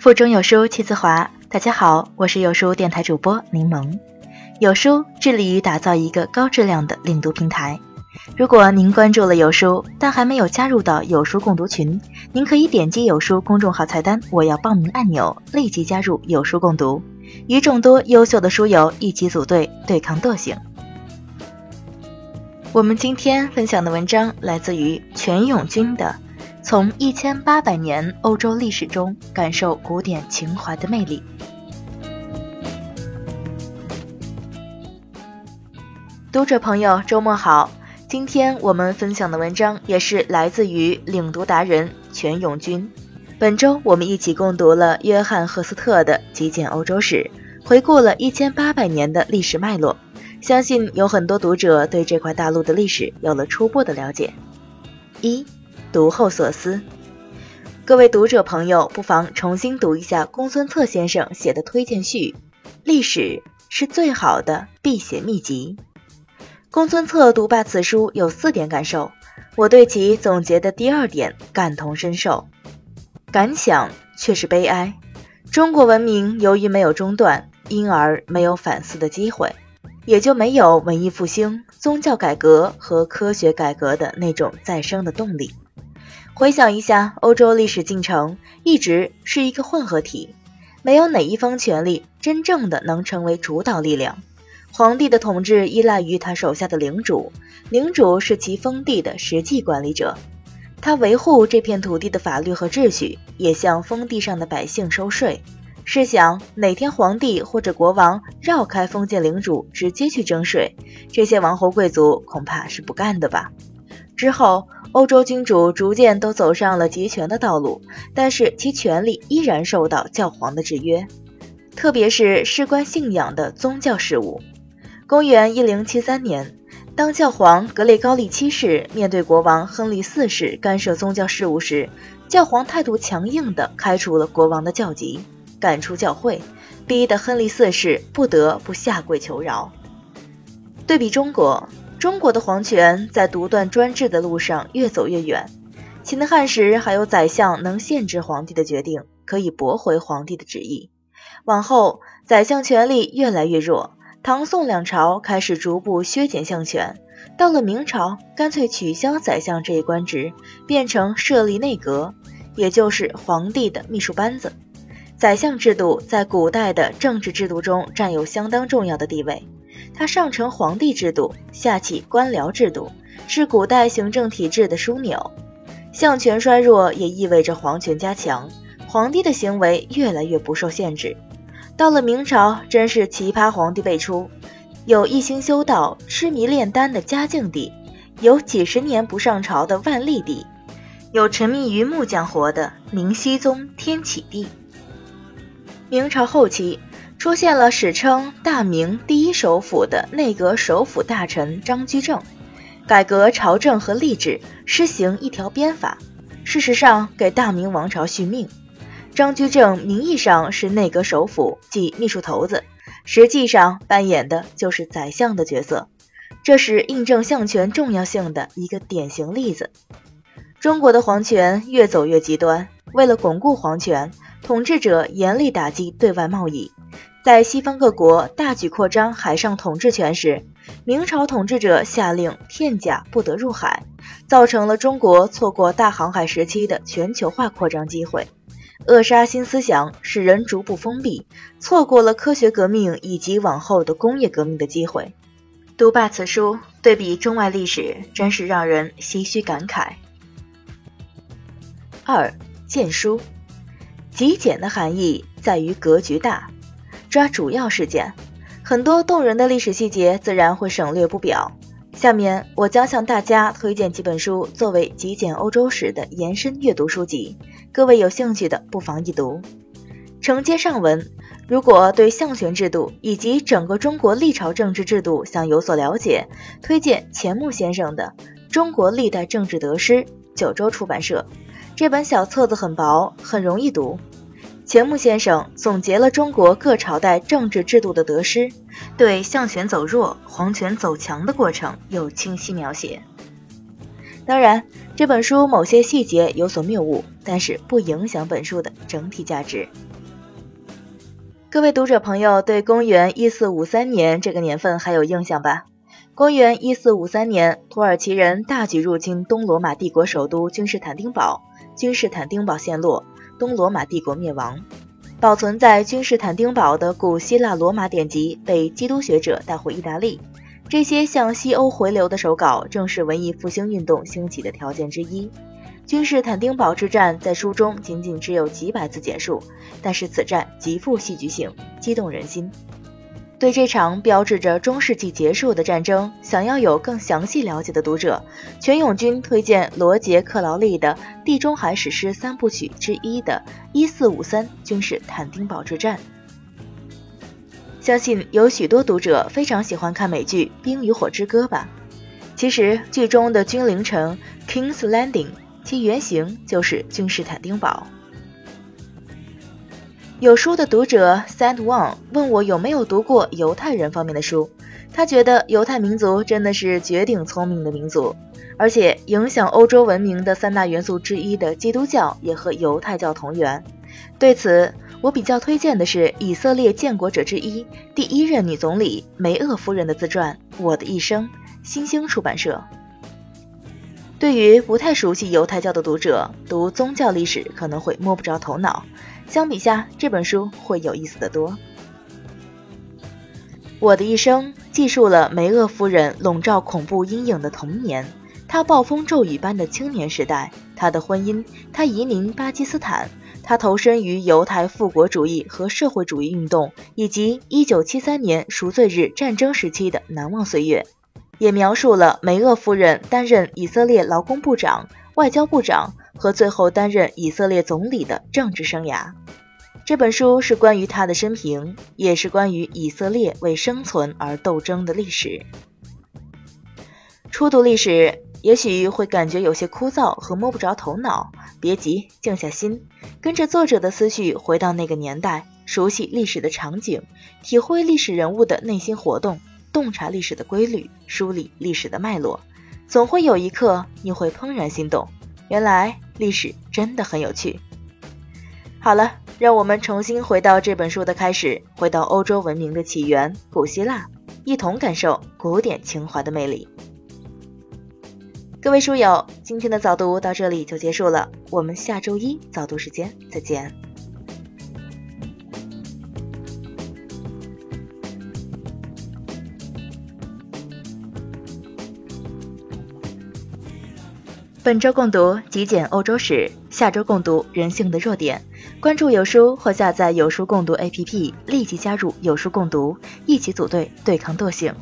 腹中有书气自华。大家好，我是有书电台主播柠檬。有书致力于打造一个高质量的领读平台。如果您关注了有书，但还没有加入到有书共读群，您可以点击有书公众号菜单“我要报名”按钮，立即加入有书共读，与众多优秀的书友一起组队对抗惰性。我们今天分享的文章来自于全永军的。从一千八百年欧洲历史中感受古典情怀的魅力。读者朋友，周末好！今天我们分享的文章也是来自于领读达人全永军。本周我们一起共读了约翰赫斯特的《极简欧洲史》，回顾了一千八百年的历史脉络。相信有很多读者对这块大陆的历史有了初步的了解。一读后所思，各位读者朋友，不妨重新读一下公孙策先生写的推荐序：“历史是最好的避邪秘籍。”公孙策读罢此书，有四点感受，我对其总结的第二点感同身受。感想却是悲哀：中国文明由于没有中断，因而没有反思的机会，也就没有文艺复兴、宗教改革和科学改革的那种再生的动力。回想一下，欧洲历史进程一直是一个混合体，没有哪一方权力真正的能成为主导力量。皇帝的统治依赖于他手下的领主，领主是其封地的实际管理者，他维护这片土地的法律和秩序，也向封地上的百姓收税。试想，哪天皇帝或者国王绕开封建领主，直接去征税，这些王侯贵族恐怕是不干的吧？之后。欧洲君主逐渐都走上了集权的道路，但是其权力依然受到教皇的制约，特别是事关信仰的宗教事务。公元一零七三年，当教皇格雷高利七世面对国王亨利四世干涉宗教事务时，教皇态度强硬地开除了国王的教籍，赶出教会，逼得亨利四世不得不下跪求饶。对比中国。中国的皇权在独断专制的路上越走越远。秦汉时还有宰相能限制皇帝的决定，可以驳回皇帝的旨意。往后，宰相权力越来越弱。唐宋两朝开始逐步削减相权，到了明朝，干脆取消宰相这一官职，变成设立内阁，也就是皇帝的秘书班子。宰相制度在古代的政治制度中占有相当重要的地位。它上承皇帝制度，下启官僚制度，是古代行政体制的枢纽。相权衰弱也意味着皇权加强，皇帝的行为越来越不受限制。到了明朝，真是奇葩皇帝辈出，有一心修道、痴迷炼丹的嘉靖帝，有几十年不上朝的万历帝，有沉迷于木匠活的明熹宗天启帝。明朝后期。出现了史称大明第一首辅的内阁首辅大臣张居正，改革朝政和吏治，施行一条鞭法，事实上给大明王朝续命。张居正名义上是内阁首辅，即秘书头子，实际上扮演的就是宰相的角色，这是印证相权重要性的一个典型例子。中国的皇权越走越极端，为了巩固皇权，统治者严厉打击对外贸易。在西方各国大举扩张海上统治权时，明朝统治者下令片甲不得入海，造成了中国错过大航海时期的全球化扩张机会，扼杀新思想，使人逐步封闭，错过了科学革命以及往后的工业革命的机会。读罢此书，对比中外历史，真是让人唏嘘感慨。二简书，极简的含义在于格局大。抓主要事件，很多动人的历史细节自然会省略不表。下面我将向大家推荐几本书作为极简欧洲史的延伸阅读书籍，各位有兴趣的不妨一读。承接上文，如果对相权制度以及整个中国历朝政治制度想有所了解，推荐钱穆先生的《中国历代政治得失》，九州出版社。这本小册子很薄，很容易读。钱穆先生总结了中国各朝代政治制度的得失，对相权走弱、皇权走强的过程有清晰描写。当然，这本书某些细节有所谬误，但是不影响本书的整体价值。各位读者朋友，对公元一四五三年这个年份还有印象吧？公元一四五三年，土耳其人大举入侵东罗马帝国首都君士坦丁堡，君士坦丁堡陷落，东罗马帝国灭亡。保存在君士坦丁堡的古希腊罗马典籍被基督学者带回意大利，这些向西欧回流的手稿正是文艺复兴运动兴起的条件之一。君士坦丁堡之战在书中仅仅只有几百字简述，但是此战极富戏剧性，激动人心。对这场标志着中世纪结束的战争，想要有更详细了解的读者，全永军推荐罗杰克劳利的《地中海史诗三部曲》之一的《一四五三君士坦丁堡之战》。相信有许多读者非常喜欢看美剧《冰与火之歌》吧？其实剧中的君临城 King's Landing。其原型就是君士坦丁堡。有书的读者 Sand One 问我有没有读过犹太人方面的书，他觉得犹太民族真的是绝顶聪明的民族，而且影响欧洲文明的三大元素之一的基督教也和犹太教同源。对此，我比较推荐的是以色列建国者之一、第一任女总理梅厄夫人的自传《我的一生》，新兴出版社。对于不太熟悉犹太教的读者，读宗教历史可能会摸不着头脑。相比下，这本书会有意思的多。我的一生记述了梅厄夫人笼罩恐怖阴影的童年，她暴风骤雨般的青年时代，她的婚姻，她移民巴基斯坦，她投身于犹太复国主义和社会主义运动，以及1973年赎罪日战争时期的难忘岁月。也描述了梅厄夫人担任以色列劳工部长、外交部长和最后担任以色列总理的政治生涯。这本书是关于他的生平，也是关于以色列为生存而斗争的历史。初读历史，也许会感觉有些枯燥和摸不着头脑，别急，静下心，跟着作者的思绪回到那个年代，熟悉历史的场景，体会历史人物的内心活动。洞察历史的规律，梳理历史的脉络，总会有一刻你会怦然心动。原来历史真的很有趣。好了，让我们重新回到这本书的开始，回到欧洲文明的起源——古希腊，一同感受古典情怀的魅力。各位书友，今天的早读到这里就结束了，我们下周一早读时间再见。本周共读极简欧洲史，下周共读人性的弱点。关注有书或下载有书共读 APP，立即加入有书共读，一起组队对抗惰性。